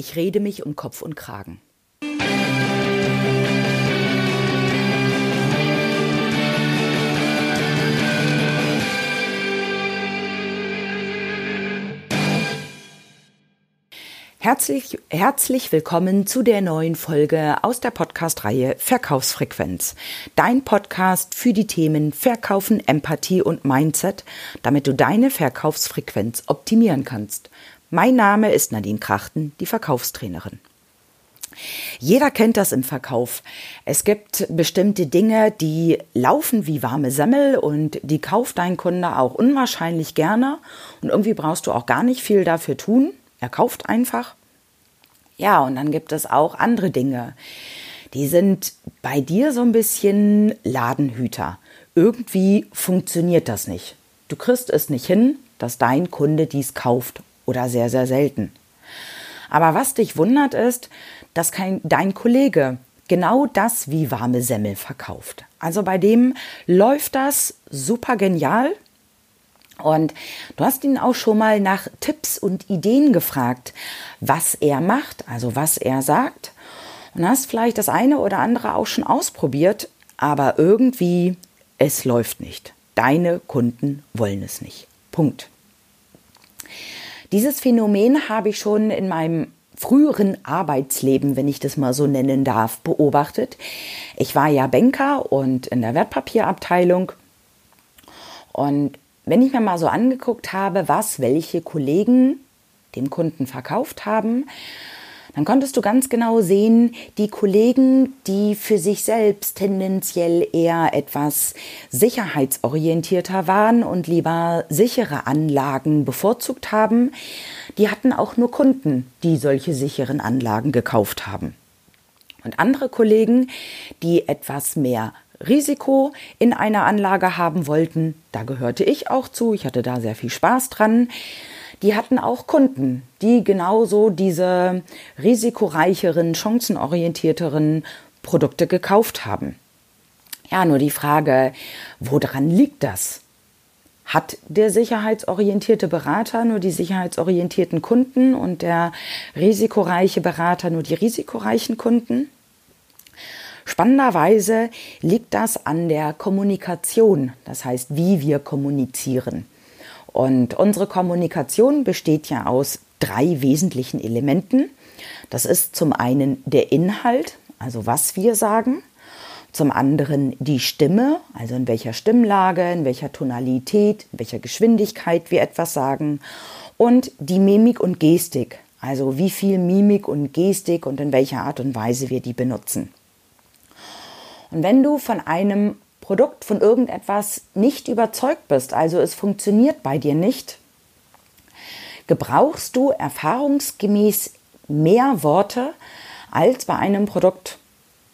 Ich rede mich um Kopf und Kragen. Herzlich, herzlich willkommen zu der neuen Folge aus der Podcast-Reihe Verkaufsfrequenz. Dein Podcast für die Themen Verkaufen, Empathie und Mindset, damit du deine Verkaufsfrequenz optimieren kannst. Mein Name ist Nadine Krachten, die Verkaufstrainerin. Jeder kennt das im Verkauf. Es gibt bestimmte Dinge, die laufen wie warme Semmel und die kauft dein Kunde auch unwahrscheinlich gerne und irgendwie brauchst du auch gar nicht viel dafür tun. Er kauft einfach. Ja, und dann gibt es auch andere Dinge. Die sind bei dir so ein bisschen Ladenhüter. Irgendwie funktioniert das nicht. Du kriegst es nicht hin, dass dein Kunde dies kauft oder sehr, sehr selten. Aber was dich wundert ist, dass kein, dein Kollege genau das wie warme Semmel verkauft. Also bei dem läuft das super genial. Und du hast ihn auch schon mal nach Tipps und Ideen gefragt, was er macht, also was er sagt. Und hast vielleicht das eine oder andere auch schon ausprobiert, aber irgendwie es läuft nicht. Deine Kunden wollen es nicht. Punkt. Dieses Phänomen habe ich schon in meinem früheren Arbeitsleben, wenn ich das mal so nennen darf, beobachtet. Ich war ja Banker und in der Wertpapierabteilung. Und wenn ich mir mal so angeguckt habe, was welche Kollegen dem Kunden verkauft haben, dann konntest du ganz genau sehen, die Kollegen, die für sich selbst tendenziell eher etwas sicherheitsorientierter waren und lieber sichere Anlagen bevorzugt haben, die hatten auch nur Kunden, die solche sicheren Anlagen gekauft haben. Und andere Kollegen, die etwas mehr Risiko in einer Anlage haben wollten, da gehörte ich auch zu, ich hatte da sehr viel Spaß dran, die hatten auch Kunden, die genauso diese risikoreicheren, chancenorientierteren Produkte gekauft haben. Ja, nur die Frage, woran liegt das? Hat der sicherheitsorientierte Berater nur die sicherheitsorientierten Kunden und der risikoreiche Berater nur die risikoreichen Kunden? Spannenderweise liegt das an der Kommunikation, das heißt, wie wir kommunizieren. Und unsere Kommunikation besteht ja aus drei wesentlichen Elementen. Das ist zum einen der Inhalt, also was wir sagen, zum anderen die Stimme, also in welcher Stimmlage, in welcher Tonalität, in welcher Geschwindigkeit wir etwas sagen und die Mimik und Gestik, also wie viel Mimik und Gestik und in welcher Art und Weise wir die benutzen. Und wenn du von einem Produkt, von irgendetwas nicht überzeugt bist, also es funktioniert bei dir nicht, gebrauchst du erfahrungsgemäß mehr Worte als bei einem Produkt,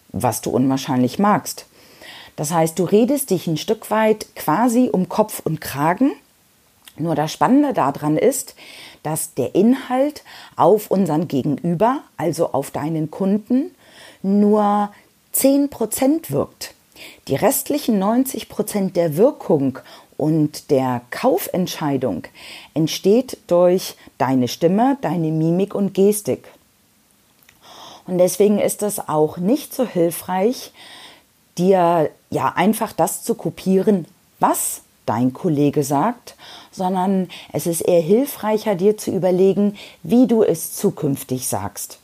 was du unwahrscheinlich magst. Das heißt, du redest dich ein Stück weit quasi um Kopf und Kragen. Nur das Spannende daran ist, dass der Inhalt auf unseren Gegenüber, also auf deinen Kunden, nur 10% wirkt. Die restlichen 90 Prozent der Wirkung und der Kaufentscheidung entsteht durch deine Stimme, deine Mimik und Gestik. Und deswegen ist es auch nicht so hilfreich, dir ja einfach das zu kopieren, was dein Kollege sagt, sondern es ist eher hilfreicher, dir zu überlegen, wie du es zukünftig sagst.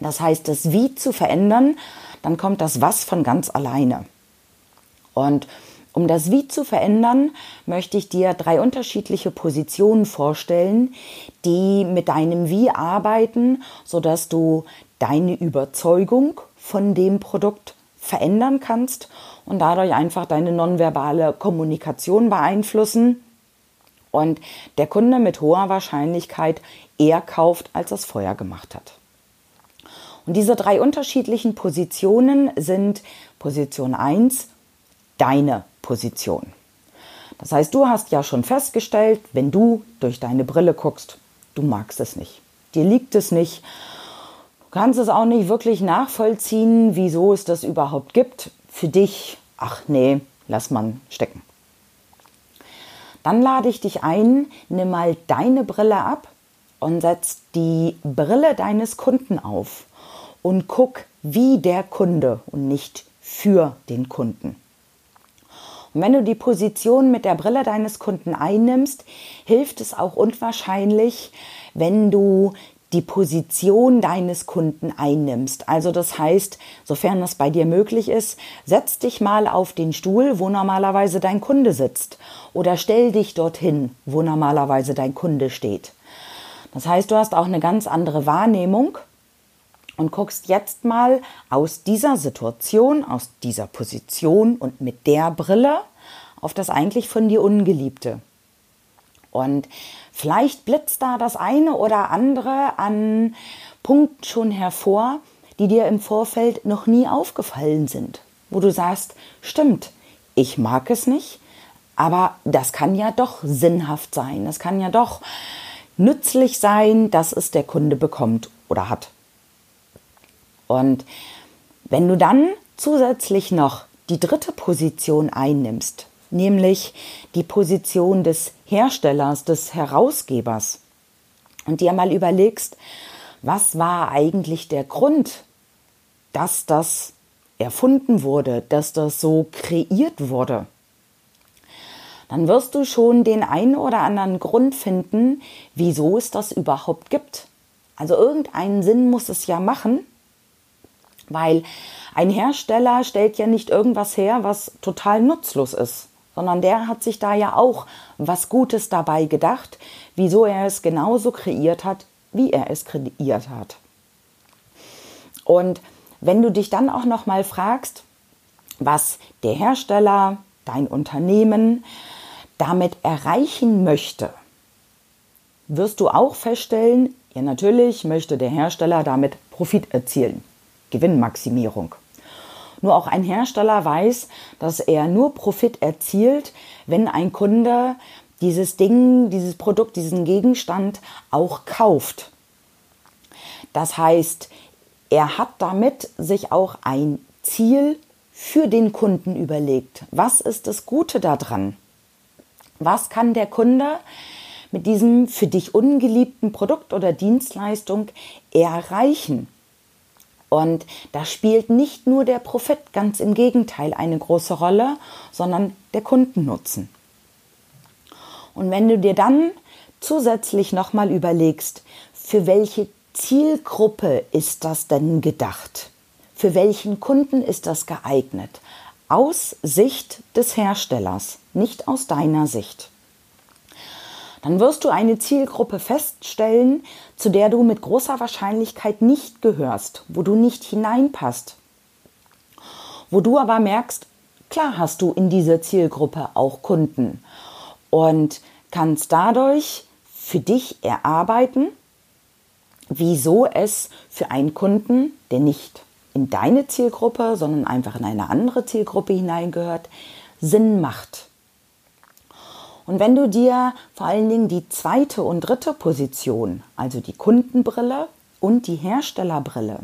Das heißt, das Wie zu verändern, dann kommt das Was von ganz alleine. Und um das Wie zu verändern, möchte ich dir drei unterschiedliche Positionen vorstellen, die mit deinem Wie arbeiten, sodass du deine Überzeugung von dem Produkt verändern kannst und dadurch einfach deine nonverbale Kommunikation beeinflussen und der Kunde mit hoher Wahrscheinlichkeit eher kauft, als es vorher gemacht hat. Und diese drei unterschiedlichen Positionen sind Position 1, deine Position. Das heißt, du hast ja schon festgestellt, wenn du durch deine Brille guckst, du magst es nicht. Dir liegt es nicht. Du kannst es auch nicht wirklich nachvollziehen, wieso es das überhaupt gibt. Für dich, ach nee, lass man stecken. Dann lade ich dich ein, nimm mal deine Brille ab und setz die Brille deines Kunden auf und guck wie der Kunde und nicht für den Kunden. Und wenn du die Position mit der Brille deines Kunden einnimmst, hilft es auch unwahrscheinlich, wenn du die Position deines Kunden einnimmst. Also das heißt, sofern das bei dir möglich ist, setz dich mal auf den Stuhl, wo normalerweise dein Kunde sitzt oder stell dich dorthin, wo normalerweise dein Kunde steht. Das heißt, du hast auch eine ganz andere Wahrnehmung und guckst jetzt mal aus dieser Situation, aus dieser Position und mit der Brille auf das eigentlich von dir Ungeliebte. Und vielleicht blitzt da das eine oder andere an Punkten schon hervor, die dir im Vorfeld noch nie aufgefallen sind, wo du sagst, stimmt, ich mag es nicht, aber das kann ja doch sinnhaft sein, das kann ja doch nützlich sein, dass es der Kunde bekommt oder hat. Und wenn du dann zusätzlich noch die dritte Position einnimmst, nämlich die Position des Herstellers, des Herausgebers, und dir mal überlegst, was war eigentlich der Grund, dass das erfunden wurde, dass das so kreiert wurde, dann wirst du schon den einen oder anderen Grund finden, wieso es das überhaupt gibt. Also irgendeinen Sinn muss es ja machen, weil ein Hersteller stellt ja nicht irgendwas her, was total nutzlos ist, sondern der hat sich da ja auch was Gutes dabei gedacht, wieso er es genauso kreiert hat, wie er es kreiert hat. Und wenn du dich dann auch noch mal fragst, was der Hersteller, dein Unternehmen damit erreichen möchte, wirst du auch feststellen, ja natürlich möchte der Hersteller damit Profit erzielen. Gewinnmaximierung. Nur auch ein Hersteller weiß, dass er nur Profit erzielt, wenn ein Kunde dieses Ding, dieses Produkt, diesen Gegenstand auch kauft. Das heißt, er hat damit sich auch ein Ziel für den Kunden überlegt. Was ist das Gute daran? Was kann der Kunde mit diesem für dich ungeliebten Produkt oder Dienstleistung erreichen? Und da spielt nicht nur der Profit, ganz im Gegenteil, eine große Rolle, sondern der Kundennutzen. Und wenn du dir dann zusätzlich nochmal überlegst, für welche Zielgruppe ist das denn gedacht? Für welchen Kunden ist das geeignet? Aus Sicht des Herstellers, nicht aus deiner Sicht dann wirst du eine Zielgruppe feststellen, zu der du mit großer Wahrscheinlichkeit nicht gehörst, wo du nicht hineinpasst. Wo du aber merkst, klar hast du in dieser Zielgruppe auch Kunden und kannst dadurch für dich erarbeiten, wieso es für einen Kunden, der nicht in deine Zielgruppe, sondern einfach in eine andere Zielgruppe hineingehört, Sinn macht. Und wenn du dir vor allen Dingen die zweite und dritte Position, also die Kundenbrille und die Herstellerbrille,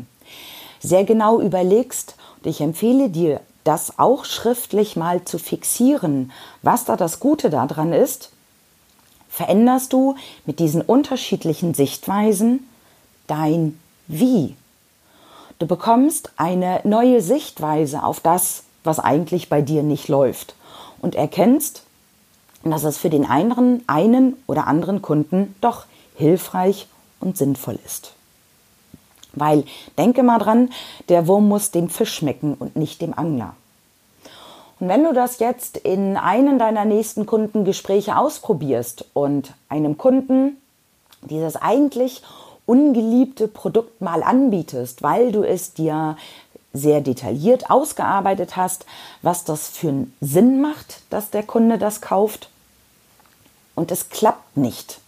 sehr genau überlegst, und ich empfehle dir, das auch schriftlich mal zu fixieren, was da das Gute daran ist, veränderst du mit diesen unterschiedlichen Sichtweisen dein Wie. Du bekommst eine neue Sichtweise auf das, was eigentlich bei dir nicht läuft und erkennst, dass es für den einen, einen oder anderen Kunden doch hilfreich und sinnvoll ist. Weil, denke mal dran, der Wurm muss dem Fisch schmecken und nicht dem Angler. Und wenn du das jetzt in einem deiner nächsten Kundengespräche ausprobierst und einem Kunden dieses eigentlich ungeliebte Produkt mal anbietest, weil du es dir sehr detailliert ausgearbeitet hast, was das für einen Sinn macht, dass der Kunde das kauft und es klappt nicht,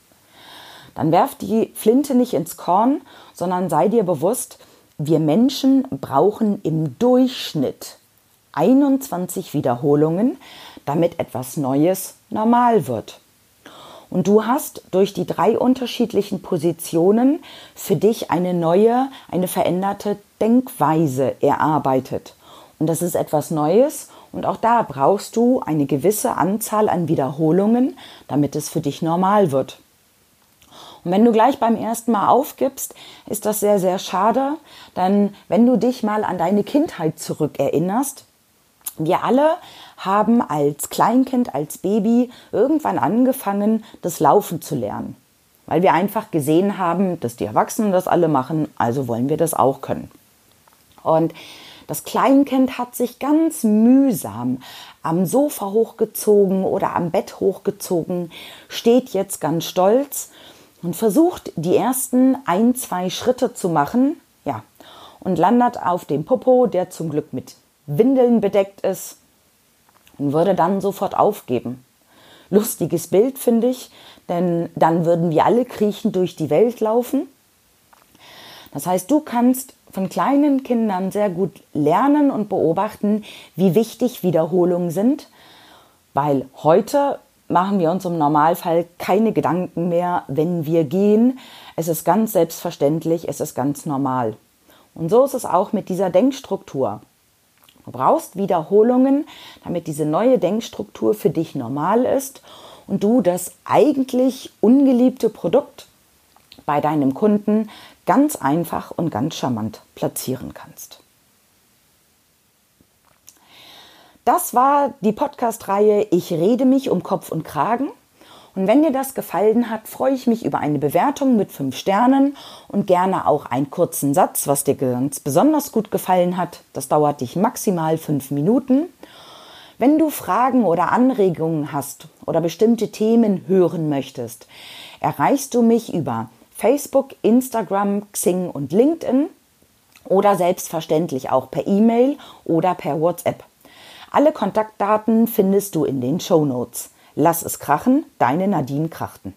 dann werf die Flinte nicht ins Korn, sondern sei dir bewusst, wir Menschen brauchen im Durchschnitt 21 Wiederholungen, damit etwas Neues normal wird. Und du hast durch die drei unterschiedlichen Positionen für dich eine neue, eine veränderte Denkweise erarbeitet. Und das ist etwas Neues und auch da brauchst du eine gewisse Anzahl an Wiederholungen, damit es für dich normal wird. Und wenn du gleich beim ersten Mal aufgibst, ist das sehr, sehr schade. Denn wenn du dich mal an deine Kindheit zurückerinnerst, wir alle haben als Kleinkind, als Baby irgendwann angefangen, das Laufen zu lernen. Weil wir einfach gesehen haben, dass die Erwachsenen das alle machen, also wollen wir das auch können. Und das Kleinkind hat sich ganz mühsam am Sofa hochgezogen oder am Bett hochgezogen, steht jetzt ganz stolz und versucht die ersten ein, zwei Schritte zu machen, ja, und landet auf dem Popo, der zum Glück mit Windeln bedeckt ist und würde dann sofort aufgeben. Lustiges Bild finde ich, denn dann würden wir alle kriechend durch die Welt laufen. Das heißt, du kannst von kleinen Kindern sehr gut lernen und beobachten, wie wichtig Wiederholungen sind, weil heute machen wir uns im Normalfall keine Gedanken mehr, wenn wir gehen. Es ist ganz selbstverständlich, es ist ganz normal. Und so ist es auch mit dieser Denkstruktur. Du brauchst Wiederholungen, damit diese neue Denkstruktur für dich normal ist und du das eigentlich ungeliebte Produkt bei deinem Kunden ganz einfach und ganz charmant platzieren kannst. Das war die Podcast-Reihe Ich rede mich um Kopf und Kragen. Und wenn dir das gefallen hat, freue ich mich über eine Bewertung mit fünf Sternen und gerne auch einen kurzen Satz, was dir ganz besonders gut gefallen hat. Das dauert dich maximal fünf Minuten. Wenn du Fragen oder Anregungen hast oder bestimmte Themen hören möchtest, erreichst du mich über Facebook, Instagram, Xing und LinkedIn oder selbstverständlich auch per E-Mail oder per WhatsApp. Alle Kontaktdaten findest du in den Show Notes. Lass es krachen, deine Nadine Krachten.